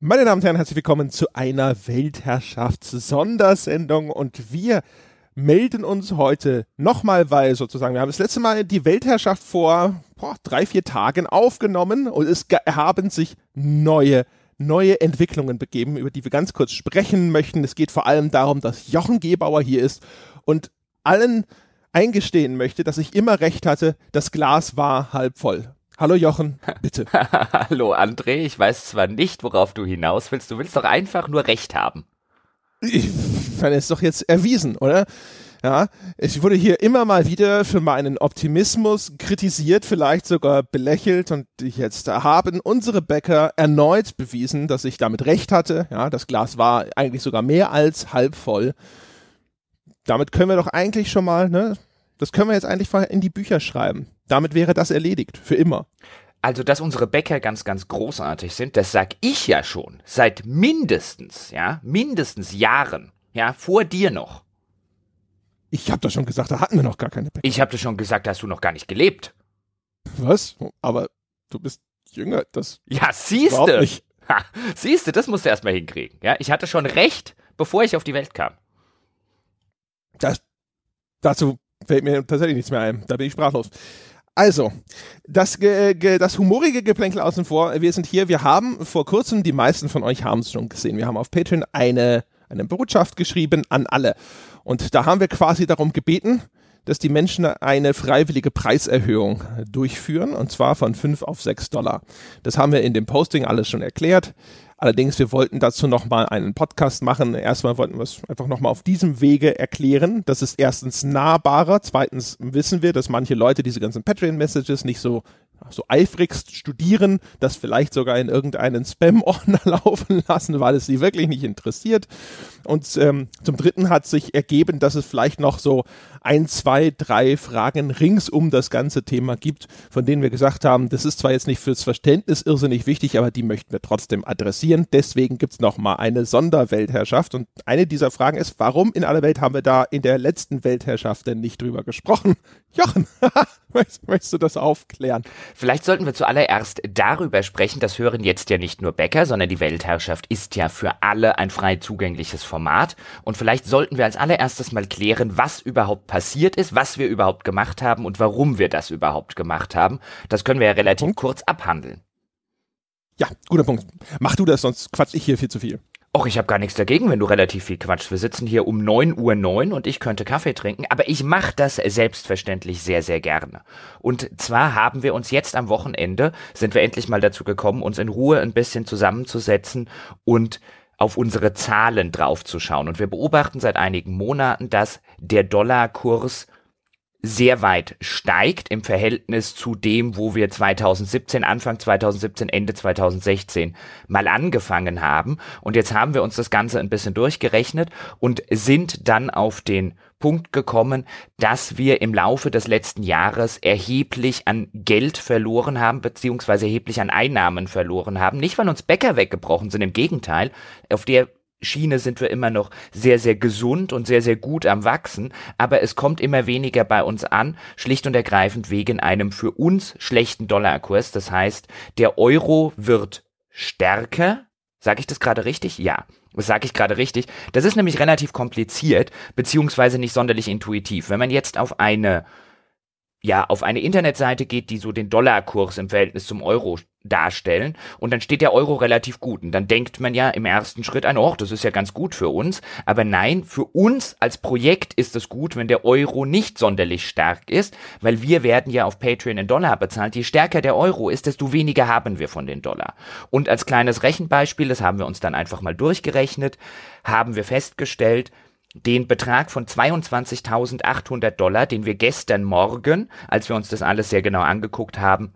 Meine Damen und Herren, herzlich willkommen zu einer Weltherrschafts-Sondersendung und wir melden uns heute nochmal, weil sozusagen wir haben das letzte Mal die Weltherrschaft vor boah, drei, vier Tagen aufgenommen und es haben sich neue neue Entwicklungen begeben, über die wir ganz kurz sprechen möchten. Es geht vor allem darum, dass Jochen Gebauer hier ist und allen eingestehen möchte, dass ich immer recht hatte, das Glas war halb voll. Hallo Jochen, bitte. Hallo André, ich weiß zwar nicht, worauf du hinaus willst, du willst doch einfach nur Recht haben. Ich meine, es ist doch jetzt erwiesen, oder? Ja, ich wurde hier immer mal wieder für meinen Optimismus kritisiert, vielleicht sogar belächelt und jetzt haben unsere Bäcker erneut bewiesen, dass ich damit recht hatte. Ja, das Glas war eigentlich sogar mehr als halb voll. Damit können wir doch eigentlich schon mal, ne, das können wir jetzt eigentlich in die Bücher schreiben. Damit wäre das erledigt, für immer. Also, dass unsere Bäcker ganz, ganz großartig sind, das sag ich ja schon seit mindestens, ja, mindestens Jahren, ja, vor dir noch. Ich habe doch schon gesagt, da hatten wir noch gar keine Bäcker. Ich habe dir schon gesagt, da hast du noch gar nicht gelebt. Was? Aber du bist jünger, das. Ja, siehste. Siehste, das musst du erstmal hinkriegen. Ja, ich hatte schon recht, bevor ich auf die Welt kam. Das, dazu fällt mir tatsächlich nichts mehr ein. Da bin ich sprachlos. Also, das, das humorige Geplänkel außen vor. Wir sind hier. Wir haben vor kurzem, die meisten von euch haben es schon gesehen. Wir haben auf Patreon eine, eine Botschaft geschrieben an alle. Und da haben wir quasi darum gebeten, dass die Menschen eine freiwillige Preiserhöhung durchführen, und zwar von 5 auf 6 Dollar. Das haben wir in dem Posting alles schon erklärt. Allerdings, wir wollten dazu nochmal einen Podcast machen. Erstmal wollten wir es einfach nochmal auf diesem Wege erklären. Das ist erstens nahbarer. Zweitens wissen wir, dass manche Leute diese ganzen Patreon-Messages nicht so so eifrigst studieren, das vielleicht sogar in irgendeinen Spam-Ordner laufen lassen, weil es sie wirklich nicht interessiert. Und ähm, zum Dritten hat sich ergeben, dass es vielleicht noch so ein, zwei, drei Fragen rings um das ganze Thema gibt, von denen wir gesagt haben, das ist zwar jetzt nicht fürs Verständnis irrsinnig wichtig, aber die möchten wir trotzdem adressieren. Deswegen gibt es nochmal eine Sonderweltherrschaft. Und eine dieser Fragen ist, warum in aller Welt haben wir da in der letzten Weltherrschaft denn nicht drüber gesprochen? Jochen, möchtest du das aufklären? Vielleicht sollten wir zuallererst darüber sprechen, das hören jetzt ja nicht nur Bäcker, sondern die Weltherrschaft ist ja für alle ein frei zugängliches Format. Und vielleicht sollten wir als allererstes mal klären, was überhaupt passiert ist, was wir überhaupt gemacht haben und warum wir das überhaupt gemacht haben. Das können wir ja relativ Punkt. kurz abhandeln. Ja, guter Punkt. Mach du das, sonst quatsch ich hier viel zu viel. Och, ich habe gar nichts dagegen, wenn du relativ viel quatschst. Wir sitzen hier um 9 Uhr 9 und ich könnte Kaffee trinken, aber ich mache das selbstverständlich sehr, sehr gerne. Und zwar haben wir uns jetzt am Wochenende, sind wir endlich mal dazu gekommen, uns in Ruhe ein bisschen zusammenzusetzen und auf unsere Zahlen draufzuschauen. Und wir beobachten seit einigen Monaten, dass der Dollarkurs sehr weit steigt im Verhältnis zu dem, wo wir 2017, Anfang 2017, Ende 2016 mal angefangen haben. Und jetzt haben wir uns das Ganze ein bisschen durchgerechnet und sind dann auf den Punkt gekommen, dass wir im Laufe des letzten Jahres erheblich an Geld verloren haben, beziehungsweise erheblich an Einnahmen verloren haben. Nicht, weil uns Bäcker weggebrochen sind, im Gegenteil. Auf der Schiene sind wir immer noch sehr, sehr gesund und sehr, sehr gut am Wachsen, aber es kommt immer weniger bei uns an, schlicht und ergreifend wegen einem für uns schlechten Dollarkurs. Das heißt, der Euro wird stärker. Sage ich das gerade richtig? Ja. Das sage ich gerade richtig. Das ist nämlich relativ kompliziert, beziehungsweise nicht sonderlich intuitiv. Wenn man jetzt auf eine ja, auf eine Internetseite geht, die so den Dollarkurs im Verhältnis zum Euro darstellen und dann steht der Euro relativ gut und dann denkt man ja im ersten Schritt an, oh, das ist ja ganz gut für uns, aber nein, für uns als Projekt ist es gut, wenn der Euro nicht sonderlich stark ist, weil wir werden ja auf Patreon in Dollar bezahlt. Je stärker der Euro ist, desto weniger haben wir von den Dollar. Und als kleines Rechenbeispiel, das haben wir uns dann einfach mal durchgerechnet, haben wir festgestellt, den Betrag von 22.800 Dollar, den wir gestern Morgen, als wir uns das alles sehr genau angeguckt haben,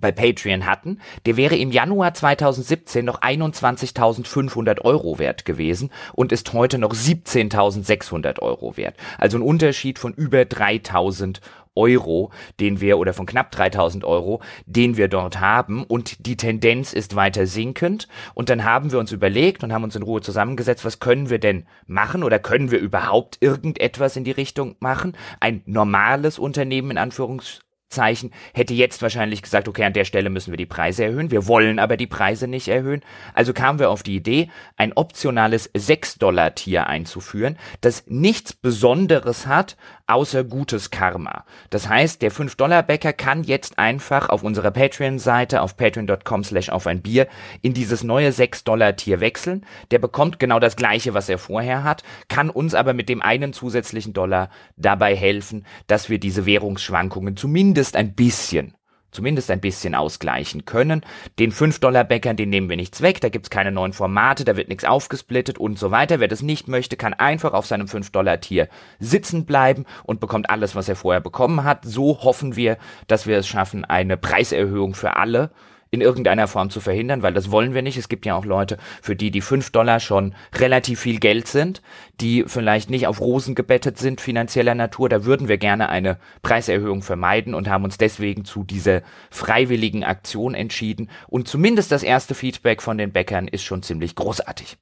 bei Patreon hatten, der wäre im Januar 2017 noch 21.500 Euro wert gewesen und ist heute noch 17.600 Euro wert. Also ein Unterschied von über 3.000 Euro, den wir, oder von knapp 3000 Euro, den wir dort haben und die Tendenz ist weiter sinkend und dann haben wir uns überlegt und haben uns in Ruhe zusammengesetzt, was können wir denn machen oder können wir überhaupt irgendetwas in die Richtung machen? Ein normales Unternehmen in Anführungszeichen Zeichen, hätte jetzt wahrscheinlich gesagt, okay, an der Stelle müssen wir die Preise erhöhen. Wir wollen aber die Preise nicht erhöhen. Also kamen wir auf die Idee, ein optionales 6-Dollar-Tier einzuführen, das nichts Besonderes hat, außer gutes Karma. Das heißt, der 5-Dollar-Bäcker kann jetzt einfach auf unserer Patreon-Seite auf patreon.com slash auf ein Bier in dieses neue 6-Dollar-Tier wechseln. Der bekommt genau das gleiche, was er vorher hat, kann uns aber mit dem einen zusätzlichen Dollar dabei helfen, dass wir diese Währungsschwankungen zumindest ein bisschen zumindest ein bisschen ausgleichen können. Den 5-Dollar-Bäckern, den nehmen wir nichts weg, da gibt's keine neuen Formate, da wird nichts aufgesplittet und so weiter. Wer das nicht möchte, kann einfach auf seinem 5-Dollar-Tier sitzen bleiben und bekommt alles, was er vorher bekommen hat. So hoffen wir, dass wir es schaffen, eine Preiserhöhung für alle in irgendeiner Form zu verhindern, weil das wollen wir nicht. Es gibt ja auch Leute, für die die fünf Dollar schon relativ viel Geld sind, die vielleicht nicht auf Rosen gebettet sind finanzieller Natur. Da würden wir gerne eine Preiserhöhung vermeiden und haben uns deswegen zu dieser freiwilligen Aktion entschieden. Und zumindest das erste Feedback von den Bäckern ist schon ziemlich großartig.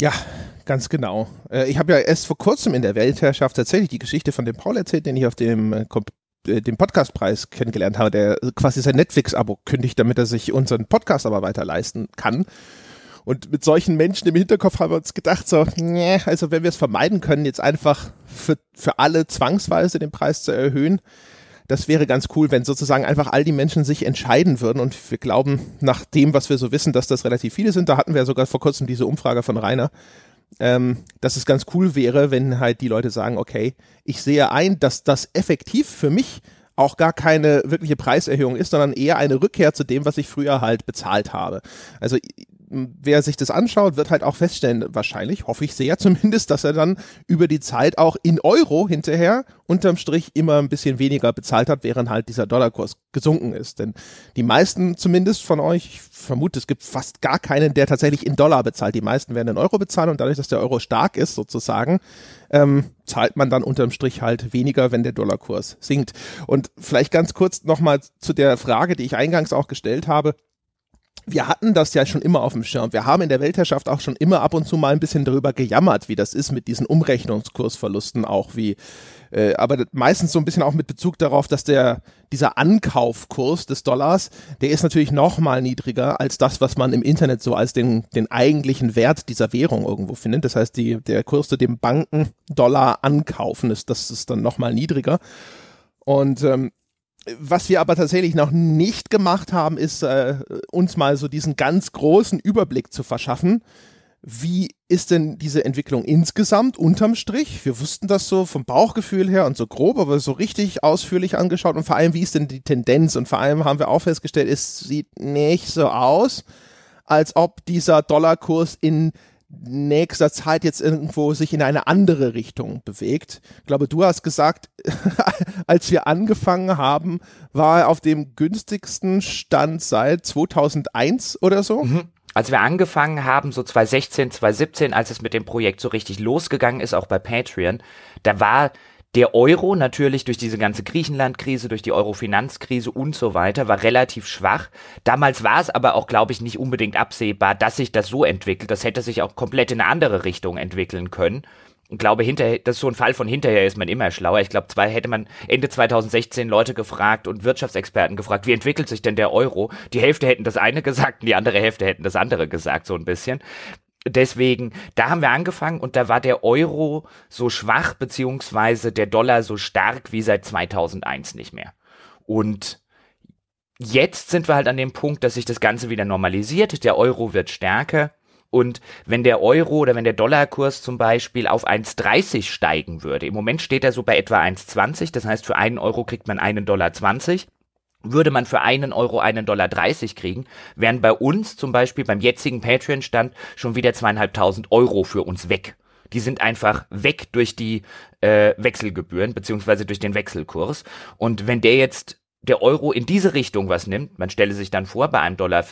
Ja, ganz genau. Äh, ich habe ja erst vor kurzem in der Weltherrschaft tatsächlich die Geschichte von dem Paul erzählt, den ich auf dem äh, den Podcastpreis kennengelernt habe, der quasi sein Netflix-Abo kündigt, damit er sich unseren Podcast aber weiter leisten kann. Und mit solchen Menschen im Hinterkopf haben wir uns gedacht, so, nee, also wenn wir es vermeiden können, jetzt einfach für, für alle zwangsweise den Preis zu erhöhen, das wäre ganz cool, wenn sozusagen einfach all die Menschen sich entscheiden würden. Und wir glauben, nach dem, was wir so wissen, dass das relativ viele sind, da hatten wir sogar vor kurzem diese Umfrage von Rainer, ähm, dass es ganz cool wäre, wenn halt die Leute sagen, okay, ich sehe ein, dass das effektiv für mich auch gar keine wirkliche Preiserhöhung ist, sondern eher eine Rückkehr zu dem, was ich früher halt bezahlt habe. Also wer sich das anschaut, wird halt auch feststellen, wahrscheinlich, hoffe ich sehr zumindest, dass er dann über die Zeit auch in Euro hinterher unterm Strich immer ein bisschen weniger bezahlt hat, während halt dieser Dollarkurs gesunken ist. Denn die meisten zumindest von euch, ich vermute, es gibt fast gar keinen, der tatsächlich in Dollar bezahlt. Die meisten werden in Euro bezahlen und dadurch, dass der Euro stark ist sozusagen, ähm, zahlt man dann unterm Strich halt weniger, wenn der Dollarkurs sinkt. Und vielleicht ganz kurz nochmal zu der Frage, die ich eingangs auch gestellt habe wir hatten das ja schon immer auf dem Schirm. Wir haben in der Weltherrschaft auch schon immer ab und zu mal ein bisschen darüber gejammert, wie das ist mit diesen Umrechnungskursverlusten auch, wie, äh, aber meistens so ein bisschen auch mit Bezug darauf, dass der, dieser Ankaufkurs des Dollars, der ist natürlich noch mal niedriger als das, was man im Internet so als den, den eigentlichen Wert dieser Währung irgendwo findet. Das heißt, die, der Kurs zu dem Banken Dollar ankaufen ist, das ist dann noch mal niedriger. Und ähm, was wir aber tatsächlich noch nicht gemacht haben, ist äh, uns mal so diesen ganz großen Überblick zu verschaffen. Wie ist denn diese Entwicklung insgesamt unterm Strich? Wir wussten das so vom Bauchgefühl her und so grob, aber so richtig ausführlich angeschaut und vor allem, wie ist denn die Tendenz? Und vor allem haben wir auch festgestellt, es sieht nicht so aus, als ob dieser Dollarkurs in nächster Zeit jetzt irgendwo sich in eine andere Richtung bewegt. Ich glaube, du hast gesagt, als wir angefangen haben, war er auf dem günstigsten Stand seit 2001 oder so. Mhm. Als wir angefangen haben, so 2016, 2017, als es mit dem Projekt so richtig losgegangen ist, auch bei Patreon, da war der Euro natürlich durch diese ganze Griechenland-Krise, durch die Euro-Finanzkrise und so weiter war relativ schwach. Damals war es aber auch, glaube ich, nicht unbedingt absehbar, dass sich das so entwickelt. Das hätte sich auch komplett in eine andere Richtung entwickeln können. Ich glaube, hinterher, das ist so ein Fall von hinterher ist man immer schlauer. Ich glaube, zwei hätte man Ende 2016 Leute gefragt und Wirtschaftsexperten gefragt, wie entwickelt sich denn der Euro? Die Hälfte hätten das eine gesagt und die andere Hälfte hätten das andere gesagt, so ein bisschen deswegen, da haben wir angefangen und da war der Euro so schwach, beziehungsweise der Dollar so stark wie seit 2001 nicht mehr. Und jetzt sind wir halt an dem Punkt, dass sich das Ganze wieder normalisiert. Der Euro wird stärker. Und wenn der Euro oder wenn der Dollarkurs zum Beispiel auf 1,30 steigen würde, im Moment steht er so bei etwa 1,20, das heißt für einen Euro kriegt man einen Dollar 20 würde man für einen Euro einen Dollar 30 kriegen, wären bei uns zum Beispiel beim jetzigen Patreon-Stand schon wieder zweieinhalbtausend Euro für uns weg. Die sind einfach weg durch die äh, Wechselgebühren beziehungsweise durch den Wechselkurs. Und wenn der jetzt der Euro in diese Richtung was nimmt, man stelle sich dann vor, bei einem Dollar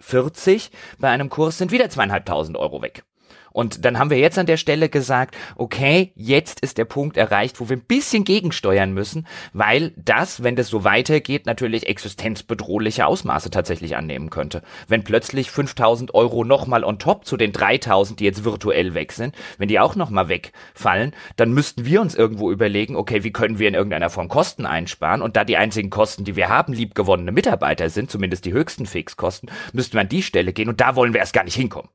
40, bei einem Kurs sind wieder zweieinhalbtausend Euro weg. Und dann haben wir jetzt an der Stelle gesagt, okay, jetzt ist der Punkt erreicht, wo wir ein bisschen gegensteuern müssen, weil das, wenn das so weitergeht, natürlich existenzbedrohliche Ausmaße tatsächlich annehmen könnte. Wenn plötzlich 5000 Euro nochmal on top zu den 3000, die jetzt virtuell weg sind, wenn die auch nochmal wegfallen, dann müssten wir uns irgendwo überlegen, okay, wie können wir in irgendeiner Form Kosten einsparen? Und da die einzigen Kosten, die wir haben, liebgewonnene Mitarbeiter sind, zumindest die höchsten Fixkosten, müssten wir an die Stelle gehen und da wollen wir erst gar nicht hinkommen.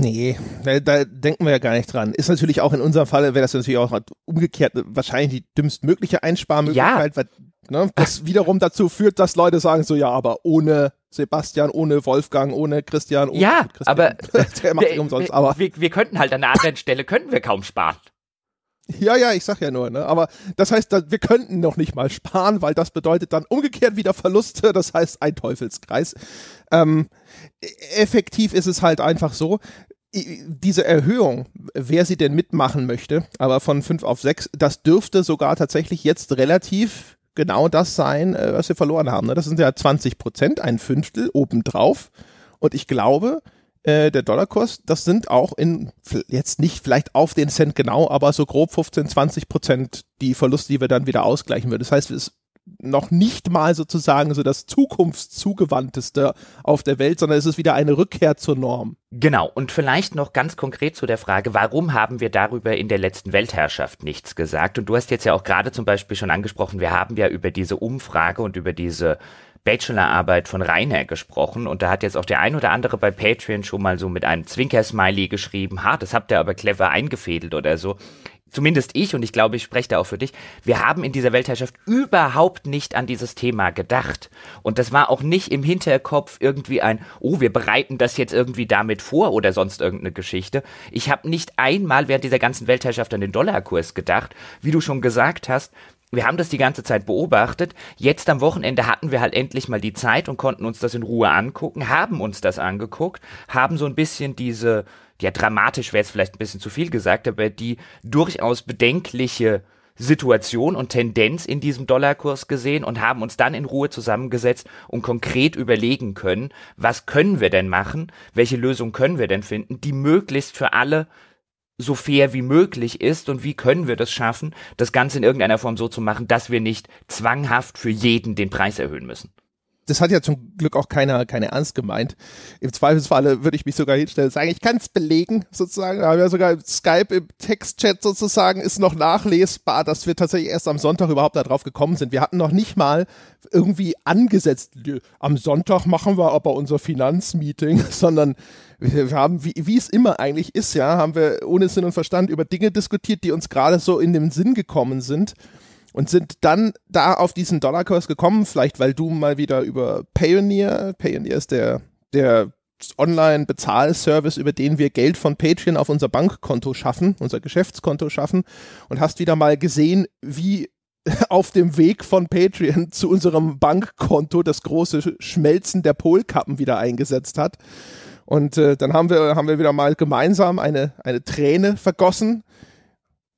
Nee, da, da, denken wir ja gar nicht dran. Ist natürlich auch in unserem Fall, wäre das natürlich auch umgekehrt wahrscheinlich die dümmstmögliche Einsparmöglichkeit, ja. weil ne, das wiederum dazu führt, dass Leute sagen so, ja, aber ohne Sebastian, ohne Wolfgang, ohne Christian, ohne Ja, Christian, aber, der macht wir, umsonst, aber wir, wir könnten halt an einer anderen Stelle, könnten wir kaum sparen. Ja, ja, ich sag ja nur, ne? Aber das heißt, wir könnten noch nicht mal sparen, weil das bedeutet dann umgekehrt wieder Verluste, das heißt ein Teufelskreis. Ähm, effektiv ist es halt einfach so, diese Erhöhung, wer sie denn mitmachen möchte, aber von 5 auf 6, das dürfte sogar tatsächlich jetzt relativ genau das sein, äh, was wir verloren haben. Ne? Das sind ja 20 Prozent, ein Fünftel obendrauf. Und ich glaube, äh, der Dollarkurs, das sind auch in, jetzt nicht vielleicht auf den Cent genau, aber so grob 15, 20 Prozent die Verluste, die wir dann wieder ausgleichen würden. Das heißt, es ist noch nicht mal sozusagen so das zukunftszugewandteste auf der Welt, sondern es ist wieder eine Rückkehr zur Norm. Genau, und vielleicht noch ganz konkret zu der Frage, warum haben wir darüber in der letzten Weltherrschaft nichts gesagt? Und du hast jetzt ja auch gerade zum Beispiel schon angesprochen, wir haben ja über diese Umfrage und über diese Bachelorarbeit von Rainer gesprochen und da hat jetzt auch der ein oder andere bei Patreon schon mal so mit einem Zwinker-Smiley geschrieben, ha, das habt ihr aber clever eingefädelt oder so. Zumindest ich, und ich glaube, ich spreche da auch für dich, wir haben in dieser Weltherrschaft überhaupt nicht an dieses Thema gedacht. Und das war auch nicht im Hinterkopf irgendwie ein, oh, wir bereiten das jetzt irgendwie damit vor oder sonst irgendeine Geschichte. Ich habe nicht einmal während dieser ganzen Weltherrschaft an den Dollarkurs gedacht. Wie du schon gesagt hast, wir haben das die ganze Zeit beobachtet. Jetzt am Wochenende hatten wir halt endlich mal die Zeit und konnten uns das in Ruhe angucken, haben uns das angeguckt, haben so ein bisschen diese, ja, dramatisch wäre jetzt vielleicht ein bisschen zu viel gesagt, aber die durchaus bedenkliche Situation und Tendenz in diesem Dollarkurs gesehen und haben uns dann in Ruhe zusammengesetzt und konkret überlegen können, was können wir denn machen, welche Lösung können wir denn finden, die möglichst für alle so fair wie möglich ist und wie können wir das schaffen, das Ganze in irgendeiner Form so zu machen, dass wir nicht zwanghaft für jeden den Preis erhöhen müssen das hat ja zum Glück auch keiner, keine ernst gemeint. Im Zweifelsfalle würde ich mich sogar hinstellen und sagen, ich kann es belegen, sozusagen. Da haben wir sogar Skype im Textchat sozusagen ist noch nachlesbar, dass wir tatsächlich erst am Sonntag überhaupt darauf gekommen sind. Wir hatten noch nicht mal irgendwie angesetzt, am Sonntag machen wir aber unser Finanzmeeting, sondern wir haben, wie, wie es immer eigentlich ist, ja, haben wir ohne Sinn und Verstand über Dinge diskutiert, die uns gerade so in den Sinn gekommen sind und sind dann da auf diesen Dollarkurs gekommen, vielleicht weil du mal wieder über Payoneer, Payoneer ist der, der Online-Bezahlservice, über den wir Geld von Patreon auf unser Bankkonto schaffen, unser Geschäftskonto schaffen und hast wieder mal gesehen, wie auf dem Weg von Patreon zu unserem Bankkonto das große Schmelzen der Polkappen wieder eingesetzt hat. Und äh, dann haben wir, haben wir wieder mal gemeinsam eine, eine Träne vergossen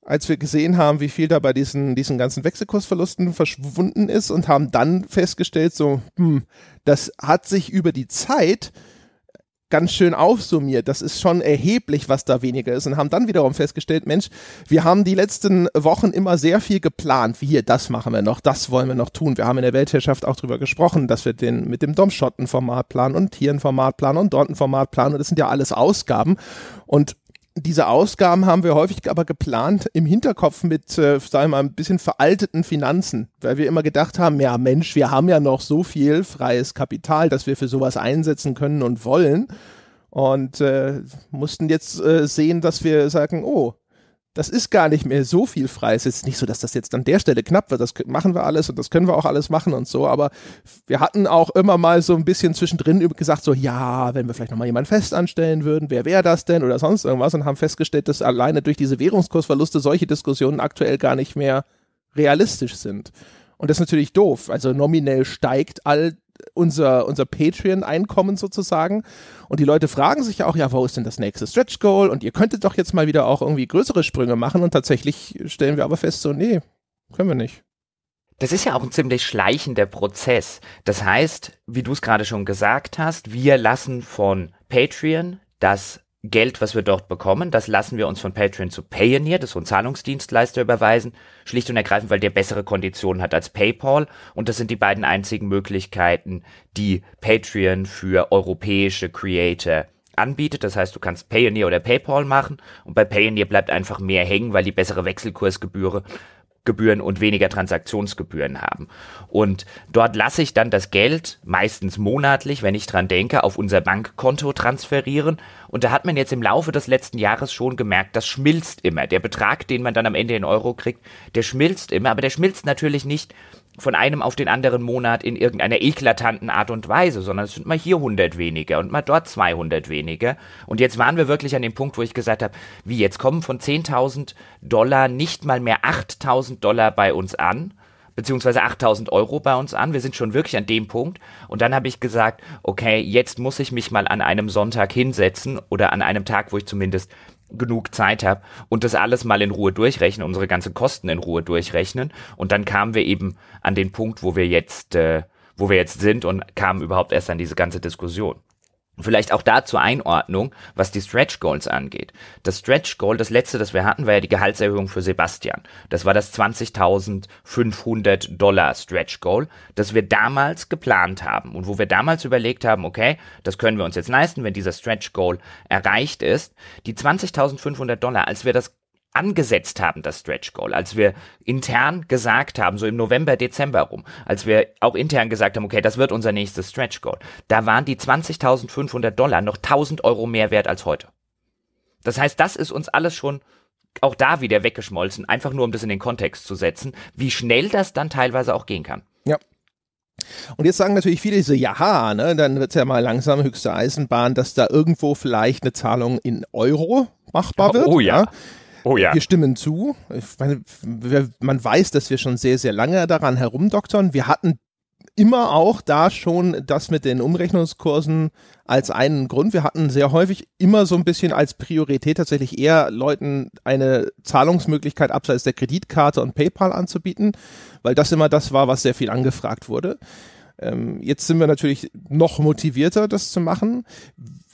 als wir gesehen haben, wie viel da bei diesen, diesen ganzen Wechselkursverlusten verschwunden ist und haben dann festgestellt, so, hm, das hat sich über die Zeit ganz schön aufsummiert. Das ist schon erheblich, was da weniger ist. Und haben dann wiederum festgestellt, Mensch, wir haben die letzten Wochen immer sehr viel geplant. Wie hier, das machen wir noch, das wollen wir noch tun. Wir haben in der Weltherrschaft auch darüber gesprochen, dass wir den mit dem Domschotten-Format planen und hier ein Format planen und dort ein Format planen. Und das sind ja alles Ausgaben. Und diese Ausgaben haben wir häufig aber geplant im Hinterkopf mit, äh, sagen wir mal, ein bisschen veralteten Finanzen, weil wir immer gedacht haben, ja Mensch, wir haben ja noch so viel freies Kapital, dass wir für sowas einsetzen können und wollen. Und äh, mussten jetzt äh, sehen, dass wir sagen, oh, das ist gar nicht mehr so viel frei. Es ist nicht so, dass das jetzt an der Stelle knapp wird. Das machen wir alles und das können wir auch alles machen und so. Aber wir hatten auch immer mal so ein bisschen zwischendrin gesagt, so, ja, wenn wir vielleicht nochmal jemanden fest anstellen würden, wer wäre das denn oder sonst irgendwas und haben festgestellt, dass alleine durch diese Währungskursverluste solche Diskussionen aktuell gar nicht mehr realistisch sind. Und das ist natürlich doof. Also nominell steigt all unser, unser Patreon-Einkommen sozusagen. Und die Leute fragen sich ja auch, ja, wo ist denn das nächste Stretch Goal? Und ihr könntet doch jetzt mal wieder auch irgendwie größere Sprünge machen. Und tatsächlich stellen wir aber fest, so, nee, können wir nicht. Das ist ja auch ein ziemlich schleichender Prozess. Das heißt, wie du es gerade schon gesagt hast, wir lassen von Patreon das Geld, was wir dort bekommen, das lassen wir uns von Patreon zu Payoneer, das ist ein Zahlungsdienstleister, überweisen. Schlicht und ergreifend, weil der bessere Konditionen hat als PayPal. Und das sind die beiden einzigen Möglichkeiten, die Patreon für europäische Creator anbietet. Das heißt, du kannst Payoneer oder PayPal machen und bei Payoneer bleibt einfach mehr hängen, weil die bessere Wechselkursgebühre Gebühren und weniger Transaktionsgebühren haben. Und dort lasse ich dann das Geld, meistens monatlich, wenn ich dran denke, auf unser Bankkonto transferieren. Und da hat man jetzt im Laufe des letzten Jahres schon gemerkt, das schmilzt immer. Der Betrag, den man dann am Ende in Euro kriegt, der schmilzt immer, aber der schmilzt natürlich nicht von einem auf den anderen Monat in irgendeiner eklatanten Art und Weise, sondern es sind mal hier 100 weniger und mal dort 200 weniger. Und jetzt waren wir wirklich an dem Punkt, wo ich gesagt habe, wie jetzt kommen von 10.000 Dollar nicht mal mehr 8.000 Dollar bei uns an, beziehungsweise 8000 Euro bei uns an. Wir sind schon wirklich an dem Punkt. Und dann habe ich gesagt, okay, jetzt muss ich mich mal an einem Sonntag hinsetzen oder an einem Tag, wo ich zumindest genug Zeit habe und das alles mal in Ruhe durchrechnen, unsere ganzen Kosten in Ruhe durchrechnen. Und dann kamen wir eben an den Punkt, wo wir jetzt, äh, wo wir jetzt sind und kamen überhaupt erst an diese ganze Diskussion. Vielleicht auch da zur Einordnung, was die Stretch Goals angeht. Das Stretch Goal, das letzte, das wir hatten, war ja die Gehaltserhöhung für Sebastian. Das war das 20.500 Dollar Stretch Goal, das wir damals geplant haben und wo wir damals überlegt haben, okay, das können wir uns jetzt leisten, wenn dieser Stretch Goal erreicht ist. Die 20.500 Dollar, als wir das angesetzt haben, das Stretch Goal, als wir intern gesagt haben, so im November, Dezember rum, als wir auch intern gesagt haben, okay, das wird unser nächstes Stretch Goal, da waren die 20.500 Dollar noch 1000 Euro mehr wert als heute. Das heißt, das ist uns alles schon auch da wieder weggeschmolzen, einfach nur um das in den Kontext zu setzen, wie schnell das dann teilweise auch gehen kann. Ja. Und jetzt sagen natürlich viele so, ja, ne, dann wird es ja mal langsam höchste Eisenbahn, dass da irgendwo vielleicht eine Zahlung in Euro machbar wird. Oh ja. ja. Oh ja. Wir stimmen zu. Meine, man weiß, dass wir schon sehr, sehr lange daran herumdoktern. Wir hatten immer auch da schon das mit den Umrechnungskursen als einen Grund. Wir hatten sehr häufig immer so ein bisschen als Priorität tatsächlich eher Leuten eine Zahlungsmöglichkeit abseits der Kreditkarte und PayPal anzubieten, weil das immer das war, was sehr viel angefragt wurde. Ähm, jetzt sind wir natürlich noch motivierter, das zu machen.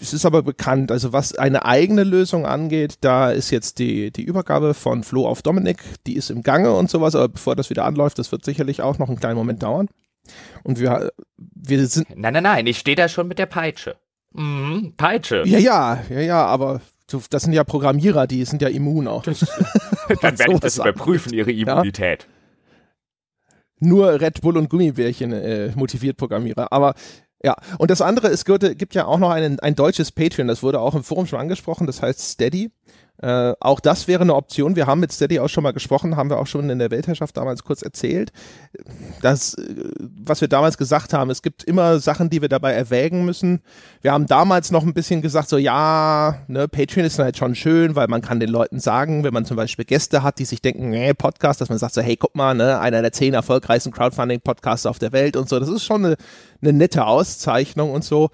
Es ist aber bekannt, also was eine eigene Lösung angeht, da ist jetzt die, die Übergabe von Flo auf Dominik, die ist im Gange und sowas, aber bevor das wieder anläuft, das wird sicherlich auch noch einen kleinen Moment dauern. Und wir, wir sind. Nein, nein, nein, ich stehe da schon mit der Peitsche. Mhm, Peitsche. Ja, ja, ja, ja, aber das sind ja Programmierer, die sind ja immun auch. Das, dann werde ich das überprüfen, ihre Immunität. Ja? Nur Red Bull und Gummibärchen äh, motiviert Programmierer. Aber ja, und das andere, es gibt, ja auch noch einen, ein deutsches Patreon, das wurde auch im Forum schon angesprochen, das heißt Steady. Äh, auch das wäre eine Option. Wir haben mit Steady auch schon mal gesprochen, haben wir auch schon in der Weltherrschaft damals kurz erzählt. Das, äh, was wir damals gesagt haben, es gibt immer Sachen, die wir dabei erwägen müssen. Wir haben damals noch ein bisschen gesagt, so ja, ne, Patreon ist halt schon schön, weil man kann den Leuten sagen, wenn man zum Beispiel Gäste hat, die sich denken, nee, Podcast, dass man sagt so, hey, guck mal, ne, einer der zehn erfolgreichsten Crowdfunding-Podcasts auf der Welt und so. Das ist schon eine, eine nette Auszeichnung und so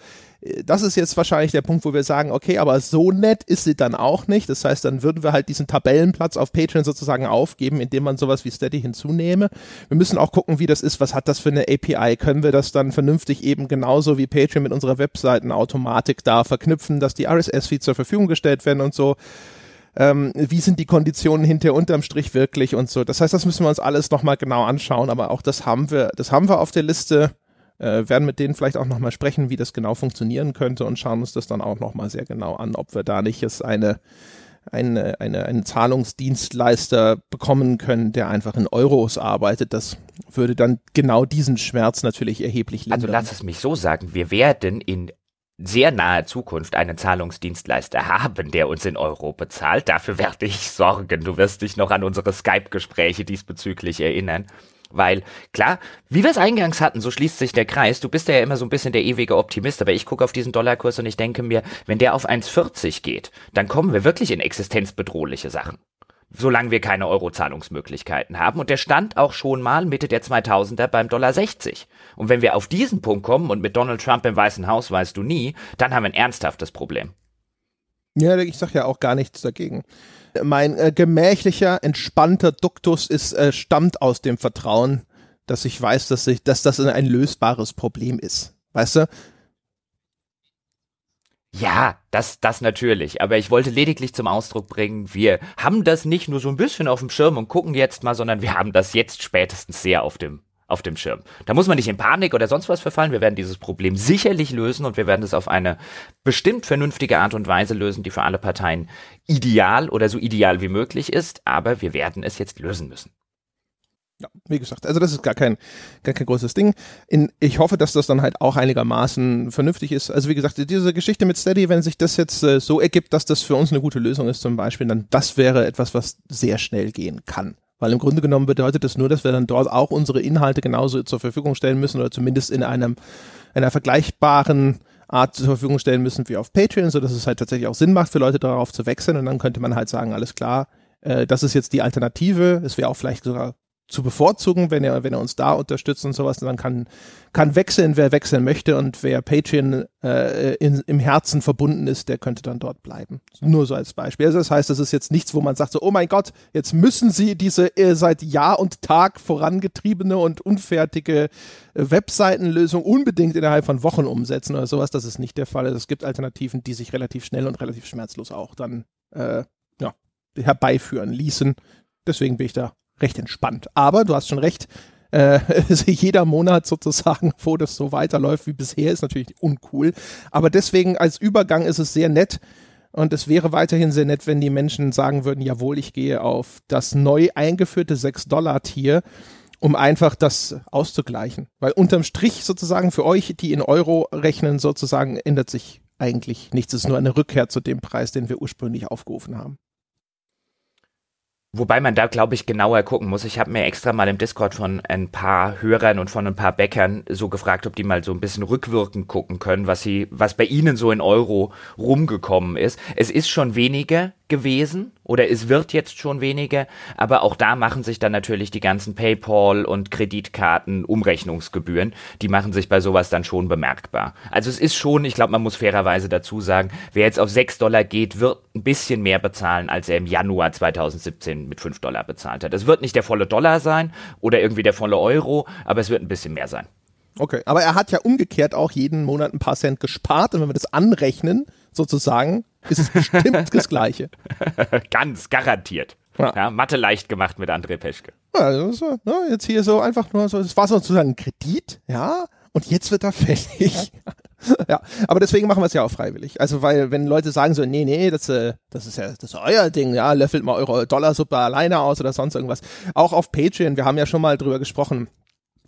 das ist jetzt wahrscheinlich der Punkt, wo wir sagen, okay, aber so nett ist sie dann auch nicht. Das heißt, dann würden wir halt diesen Tabellenplatz auf Patreon sozusagen aufgeben, indem man sowas wie Steady hinzunehme. Wir müssen auch gucken, wie das ist. Was hat das für eine API? Können wir das dann vernünftig eben genauso wie Patreon mit unserer Webseitenautomatik da verknüpfen, dass die RSS-Feeds zur Verfügung gestellt werden und so? Ähm, wie sind die Konditionen hinter unterm Strich wirklich und so. Das heißt, das müssen wir uns alles nochmal genau anschauen, aber auch das haben wir, das haben wir auf der Liste äh, werden mit denen vielleicht auch nochmal sprechen, wie das genau funktionieren könnte und schauen uns das dann auch nochmal sehr genau an, ob wir da nicht jetzt eine, eine, eine, einen Zahlungsdienstleister bekommen können, der einfach in Euros arbeitet. Das würde dann genau diesen Schmerz natürlich erheblich lindern. Also lass es mich so sagen, wir werden in sehr naher Zukunft einen Zahlungsdienstleister haben, der uns in Euro bezahlt. Dafür werde ich sorgen. Du wirst dich noch an unsere Skype-Gespräche diesbezüglich erinnern. Weil, klar, wie wir es eingangs hatten, so schließt sich der Kreis. Du bist ja immer so ein bisschen der ewige Optimist, aber ich gucke auf diesen Dollarkurs und ich denke mir, wenn der auf 1,40 geht, dann kommen wir wirklich in existenzbedrohliche Sachen. Solange wir keine Euro-Zahlungsmöglichkeiten haben. Und der stand auch schon mal Mitte der 2000er beim Dollar 60. Und wenn wir auf diesen Punkt kommen und mit Donald Trump im Weißen Haus weißt du nie, dann haben wir ein ernsthaftes Problem. Ja, ich sag ja auch gar nichts dagegen mein äh, gemächlicher, entspannter Duktus ist, äh, stammt aus dem Vertrauen, dass ich weiß, dass, ich, dass das ein lösbares Problem ist. Weißt du? Ja, das, das natürlich. Aber ich wollte lediglich zum Ausdruck bringen, wir haben das nicht nur so ein bisschen auf dem Schirm und gucken jetzt mal, sondern wir haben das jetzt spätestens sehr auf dem auf dem Schirm. Da muss man nicht in Panik oder sonst was verfallen. Wir werden dieses Problem sicherlich lösen und wir werden es auf eine bestimmt vernünftige Art und Weise lösen, die für alle Parteien ideal oder so ideal wie möglich ist. Aber wir werden es jetzt lösen müssen. Ja, wie gesagt, also das ist gar kein, gar kein großes Ding. In, ich hoffe, dass das dann halt auch einigermaßen vernünftig ist. Also wie gesagt, diese Geschichte mit Steady, wenn sich das jetzt äh, so ergibt, dass das für uns eine gute Lösung ist zum Beispiel, dann das wäre etwas, was sehr schnell gehen kann. Weil im Grunde genommen bedeutet das nur, dass wir dann dort auch unsere Inhalte genauso zur Verfügung stellen müssen oder zumindest in einem, einer vergleichbaren Art zur Verfügung stellen müssen wie auf Patreon, so dass es halt tatsächlich auch Sinn macht für Leute darauf zu wechseln und dann könnte man halt sagen, alles klar, äh, das ist jetzt die Alternative. Es wäre auch vielleicht sogar zu bevorzugen, wenn er, wenn er uns da unterstützt und sowas, dann kann, kann wechseln, wer wechseln möchte und wer Patreon äh, in, im Herzen verbunden ist, der könnte dann dort bleiben. Nur so als Beispiel. Also das heißt, das ist jetzt nichts, wo man sagt so, oh mein Gott, jetzt müssen Sie diese äh, seit Jahr und Tag vorangetriebene und unfertige äh, Webseitenlösung unbedingt innerhalb von Wochen umsetzen oder sowas. Das ist nicht der Fall. Also es gibt Alternativen, die sich relativ schnell und relativ schmerzlos auch dann äh, ja, herbeiführen ließen. Deswegen bin ich da recht entspannt. Aber du hast schon recht, äh, jeder Monat sozusagen, wo das so weiterläuft wie bisher, ist natürlich uncool. Aber deswegen als Übergang ist es sehr nett. Und es wäre weiterhin sehr nett, wenn die Menschen sagen würden, jawohl, ich gehe auf das neu eingeführte 6-Dollar-Tier, um einfach das auszugleichen. Weil unterm Strich sozusagen für euch, die in Euro rechnen, sozusagen ändert sich eigentlich nichts. Es ist nur eine Rückkehr zu dem Preis, den wir ursprünglich aufgerufen haben. Wobei man da, glaube ich, genauer gucken muss. Ich habe mir extra mal im Discord von ein paar Hörern und von ein paar Bäckern so gefragt, ob die mal so ein bisschen rückwirkend gucken können, was sie, was bei ihnen so in Euro rumgekommen ist. Es ist schon weniger gewesen oder es wird jetzt schon weniger, aber auch da machen sich dann natürlich die ganzen PayPal und Kreditkarten Umrechnungsgebühren, die machen sich bei sowas dann schon bemerkbar. Also es ist schon, ich glaube, man muss fairerweise dazu sagen, wer jetzt auf 6 Dollar geht, wird ein bisschen mehr bezahlen, als er im Januar 2017 mit 5 Dollar bezahlt hat. Es wird nicht der volle Dollar sein oder irgendwie der volle Euro, aber es wird ein bisschen mehr sein. Okay, aber er hat ja umgekehrt auch jeden Monat ein paar Cent gespart und wenn wir das anrechnen, sozusagen, ist es bestimmt das Gleiche. Ganz garantiert. Ja. ja. Mathe leicht gemacht mit André Peschke. Ja, also, ne, jetzt hier so einfach nur so, es war sozusagen ein Kredit, ja, und jetzt wird er fällig. ja, aber deswegen machen wir es ja auch freiwillig. Also, weil, wenn Leute sagen so, nee, nee, das, äh, das ist ja, das ist euer Ding, ja, löffelt mal eure Dollarsuppe alleine aus oder sonst irgendwas. Auch auf Patreon, wir haben ja schon mal drüber gesprochen,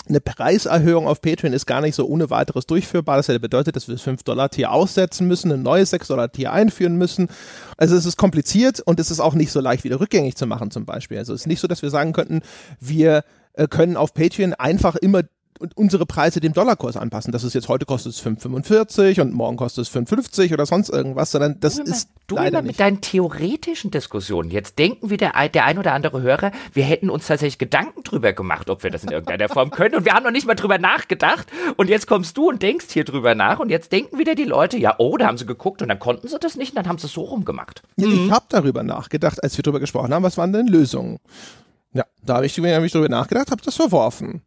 eine Preiserhöhung auf Patreon ist gar nicht so ohne weiteres durchführbar. Das bedeutet, dass wir das 5-Dollar-Tier aussetzen müssen, ein neues 6-Dollar-Tier einführen müssen. Also es ist kompliziert und es ist auch nicht so leicht wieder rückgängig zu machen zum Beispiel. Also es ist nicht so, dass wir sagen könnten, wir äh, können auf Patreon einfach immer und unsere Preise dem Dollarkurs anpassen. Das ist jetzt heute kostet es 5,45 und morgen kostet es 5,50 oder sonst irgendwas, sondern das du ist du leider immer mit deinen theoretischen Diskussionen. Jetzt denken wir der, der ein oder andere Hörer, wir hätten uns tatsächlich Gedanken drüber gemacht, ob wir das in irgendeiner Form können und wir haben noch nicht mal drüber nachgedacht und jetzt kommst du und denkst hier drüber nach und jetzt denken wieder die Leute, ja, oh, da haben sie geguckt und dann konnten sie das nicht und dann haben sie es so rumgemacht. Ja, mhm. Ich habe darüber nachgedacht, als wir darüber gesprochen haben, was waren denn Lösungen? Ja, da habe ich, hab ich drüber nachgedacht, habe das verworfen.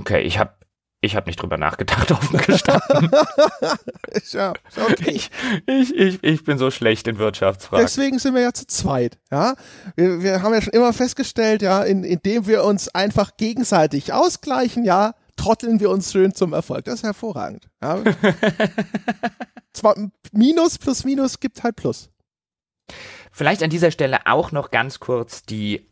Okay, ich habe ich habe nicht drüber nachgedacht, offen gestanden. ja, okay. Ich, ich, ich, ich bin so schlecht in Wirtschaftsfragen. Deswegen sind wir ja zu zweit, ja. Wir, wir haben ja schon immer festgestellt, ja, in, indem wir uns einfach gegenseitig ausgleichen, ja, trotteln wir uns schön zum Erfolg. Das ist hervorragend. Ja. Zwar Minus plus Minus gibt halt Plus. Vielleicht an dieser Stelle auch noch ganz kurz die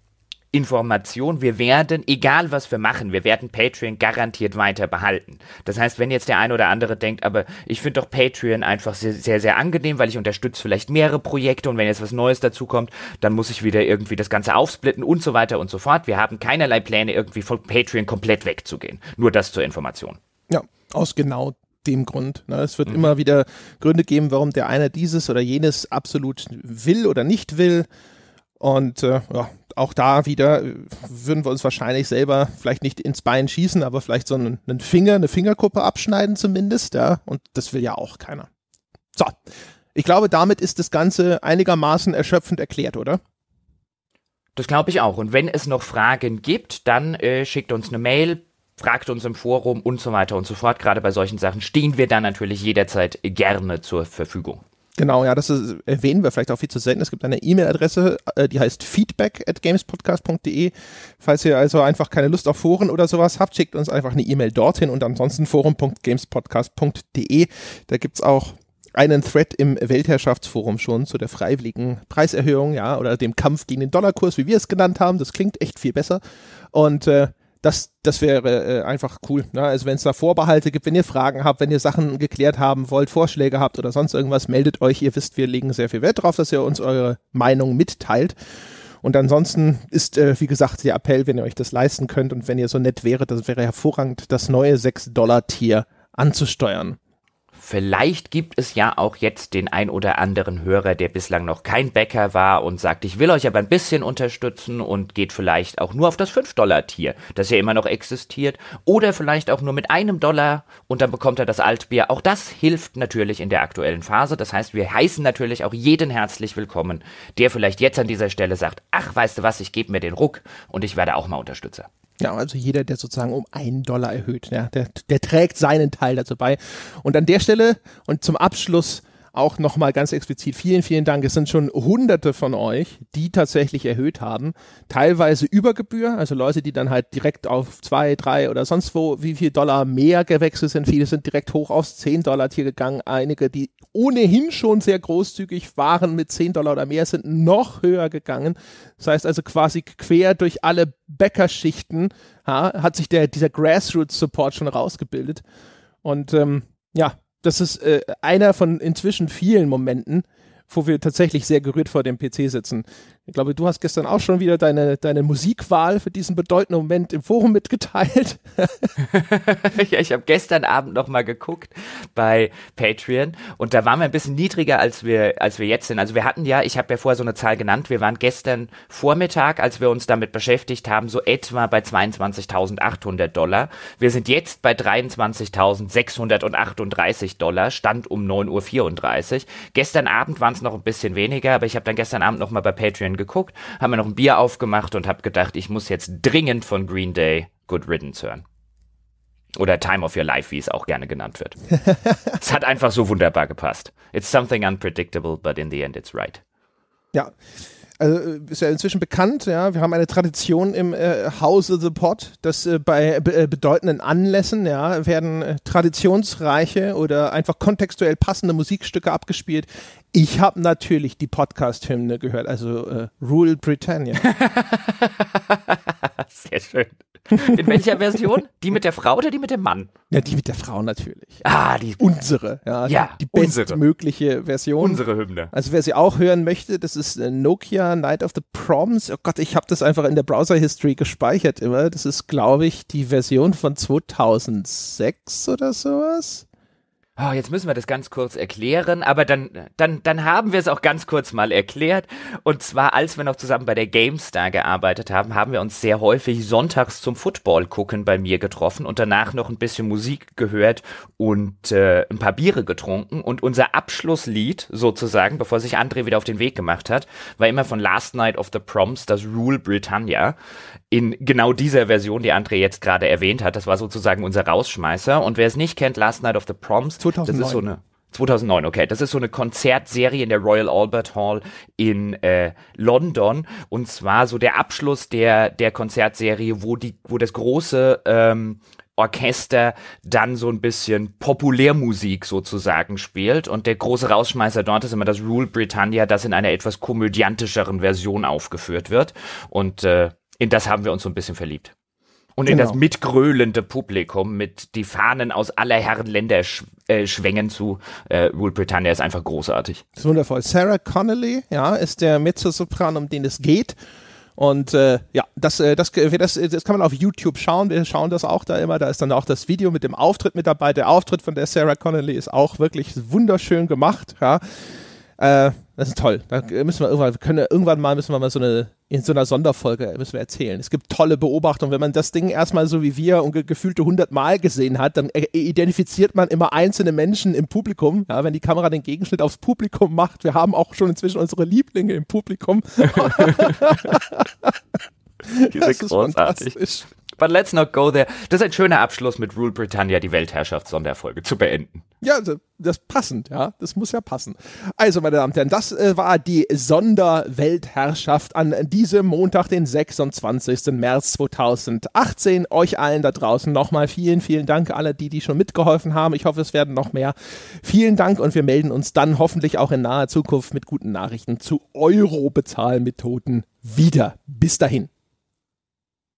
Information, wir werden, egal was wir machen, wir werden Patreon garantiert weiter behalten. Das heißt, wenn jetzt der eine oder andere denkt, aber ich finde doch Patreon einfach sehr, sehr, sehr angenehm, weil ich unterstütze vielleicht mehrere Projekte und wenn jetzt was Neues dazu kommt, dann muss ich wieder irgendwie das Ganze aufsplitten und so weiter und so fort. Wir haben keinerlei Pläne, irgendwie von Patreon komplett wegzugehen. Nur das zur Information. Ja, aus genau dem Grund. Ne? Es wird mhm. immer wieder Gründe geben, warum der eine dieses oder jenes absolut will oder nicht will. Und äh, ja, auch da wieder äh, würden wir uns wahrscheinlich selber vielleicht nicht ins Bein schießen, aber vielleicht so einen, einen Finger, eine Fingerkuppe abschneiden zumindest, ja. Und das will ja auch keiner. So. Ich glaube, damit ist das Ganze einigermaßen erschöpfend erklärt, oder? Das glaube ich auch. Und wenn es noch Fragen gibt, dann äh, schickt uns eine Mail, fragt uns im Forum und so weiter und so fort. Gerade bei solchen Sachen stehen wir dann natürlich jederzeit gerne zur Verfügung. Genau, ja, das ist, erwähnen wir vielleicht auch viel zu selten. Es gibt eine E-Mail-Adresse, äh, die heißt feedback at gamespodcast.de. Falls ihr also einfach keine Lust auf Foren oder sowas habt, schickt uns einfach eine E-Mail dorthin und ansonsten forum.gamespodcast.de. Da gibt's auch einen Thread im Weltherrschaftsforum schon zu der freiwilligen Preiserhöhung, ja, oder dem Kampf gegen den Dollarkurs, wie wir es genannt haben. Das klingt echt viel besser. Und äh, das, das wäre äh, einfach cool. Ne? Also wenn es da Vorbehalte gibt, wenn ihr Fragen habt, wenn ihr Sachen geklärt haben wollt, Vorschläge habt oder sonst irgendwas, meldet euch. Ihr wisst, wir legen sehr viel Wert darauf, dass ihr uns eure Meinung mitteilt. Und ansonsten ist, äh, wie gesagt, der Appell, wenn ihr euch das leisten könnt und wenn ihr so nett wäret, das wäre hervorragend, das neue 6-Dollar-Tier anzusteuern. Vielleicht gibt es ja auch jetzt den ein oder anderen Hörer, der bislang noch kein Bäcker war und sagt, ich will euch aber ein bisschen unterstützen und geht vielleicht auch nur auf das 5-Dollar-Tier, das ja immer noch existiert, oder vielleicht auch nur mit einem Dollar und dann bekommt er das Altbier. Auch das hilft natürlich in der aktuellen Phase. Das heißt, wir heißen natürlich auch jeden herzlich willkommen, der vielleicht jetzt an dieser Stelle sagt, ach, weißt du was, ich gebe mir den Ruck und ich werde auch mal Unterstützer. Ja, also jeder, der sozusagen um einen Dollar erhöht, ja, der, der trägt seinen Teil dazu bei. Und an der Stelle und zum Abschluss auch nochmal ganz explizit vielen, vielen Dank. Es sind schon hunderte von euch, die tatsächlich erhöht haben. Teilweise über Gebühr, also Leute, die dann halt direkt auf zwei, drei oder sonst wo, wie viel Dollar mehr gewechselt sind. Viele sind direkt hoch aufs 10 Dollar Tier gegangen. Einige, die ohnehin schon sehr großzügig waren mit 10 Dollar oder mehr, sind noch höher gegangen. Das heißt also quasi quer durch alle Bäckerschichten ha, hat sich der, dieser Grassroots Support schon rausgebildet. Und ähm, ja, das ist äh, einer von inzwischen vielen Momenten, wo wir tatsächlich sehr gerührt vor dem PC sitzen. Ich glaube, du hast gestern auch schon wieder deine, deine Musikwahl für diesen bedeutenden Moment im Forum mitgeteilt. ja, ich habe gestern Abend noch mal geguckt bei Patreon und da waren wir ein bisschen niedriger, als wir, als wir jetzt sind. Also wir hatten ja, ich habe ja vorher so eine Zahl genannt, wir waren gestern Vormittag, als wir uns damit beschäftigt haben, so etwa bei 22.800 Dollar. Wir sind jetzt bei 23.638 Dollar, Stand um 9.34 Uhr. Gestern Abend waren es noch ein bisschen weniger, aber ich habe dann gestern Abend noch mal bei Patreon geguckt, habe mir noch ein Bier aufgemacht und habe gedacht, ich muss jetzt dringend von Green Day Good Riddance hören. Oder Time of Your Life, wie es auch gerne genannt wird. es hat einfach so wunderbar gepasst. It's something unpredictable, but in the end it's right. Ja, also äh, ist ja inzwischen bekannt, ja, wir haben eine Tradition im äh, Hause The Pot, dass äh, bei be äh, bedeutenden Anlässen, ja, werden äh, traditionsreiche oder einfach kontextuell passende Musikstücke abgespielt. Ich habe natürlich die Podcast-Hymne gehört, also äh, Rule Britannia. Sehr schön. In welcher Version? Die mit der Frau oder die mit dem Mann? Ja, die mit der Frau natürlich. Ah, die. Unsere, ja. Ja, die, die bestmögliche Version. Unsere Hymne. Also wer sie auch hören möchte, das ist äh, Nokia Night of the Proms. Oh Gott, ich habe das einfach in der Browser-History gespeichert immer. Das ist, glaube ich, die Version von 2006 oder sowas. Oh, jetzt müssen wir das ganz kurz erklären, aber dann, dann, dann haben wir es auch ganz kurz mal erklärt. Und zwar, als wir noch zusammen bei der GameStar gearbeitet haben, haben wir uns sehr häufig sonntags zum Football gucken bei mir getroffen und danach noch ein bisschen Musik gehört und äh, ein paar Biere getrunken. Und unser Abschlusslied sozusagen, bevor sich André wieder auf den Weg gemacht hat, war immer von Last Night of the Proms, das Rule Britannia. In genau dieser Version, die André jetzt gerade erwähnt hat. Das war sozusagen unser Rausschmeißer. Und wer es nicht kennt, Last Night of the Proms, 2009. das ist so eine 2009, okay. Das ist so eine Konzertserie in der Royal Albert Hall in äh, London und zwar so der Abschluss der der Konzertserie, wo die wo das große ähm, Orchester dann so ein bisschen Populärmusik sozusagen spielt und der große Rausschmeißer dort ist immer das Rule Britannia, das in einer etwas komödiantischeren Version aufgeführt wird und äh, in das haben wir uns so ein bisschen verliebt. Und genau. in das genau. mitgröhlende Publikum mit die Fahnen aus aller Herren Länder sch äh, schwängen zu äh, Rule Britannia ist einfach großartig. Das ist wundervoll. Sarah Connolly, ja, ist der Mezzosopran, um den es geht. Und äh, ja, das, äh, das, das, das kann man auf YouTube schauen. Wir schauen das auch da immer. Da ist dann auch das Video mit dem Auftritt mit dabei. Der Auftritt von der Sarah Connolly ist auch wirklich wunderschön gemacht. Ja. Äh, das ist toll. Da müssen wir irgendwann, können irgendwann mal müssen wir mal so eine in so einer Sonderfolge müssen wir erzählen. Es gibt tolle Beobachtungen. Wenn man das Ding erstmal so wie wir und gefühlte 100 Mal gesehen hat, dann identifiziert man immer einzelne Menschen im Publikum. Ja, wenn die Kamera den Gegenschnitt aufs Publikum macht. Wir haben auch schon inzwischen unsere Lieblinge im Publikum. Das ist großartig. But let's not go there. Das ist ein schöner Abschluss mit Rule Britannia, die Weltherrschaftssonderfolge zu beenden. Ja, das passend, ja. Das muss ja passen. Also, meine Damen und Herren, das äh, war die Sonderweltherrschaft an diesem Montag, den 26. März 2018. Euch allen da draußen nochmal vielen, vielen Dank, alle die, die schon mitgeholfen haben. Ich hoffe, es werden noch mehr. Vielen Dank und wir melden uns dann hoffentlich auch in naher Zukunft mit guten Nachrichten zu Euro-Bezahlmethoden wieder. Bis dahin.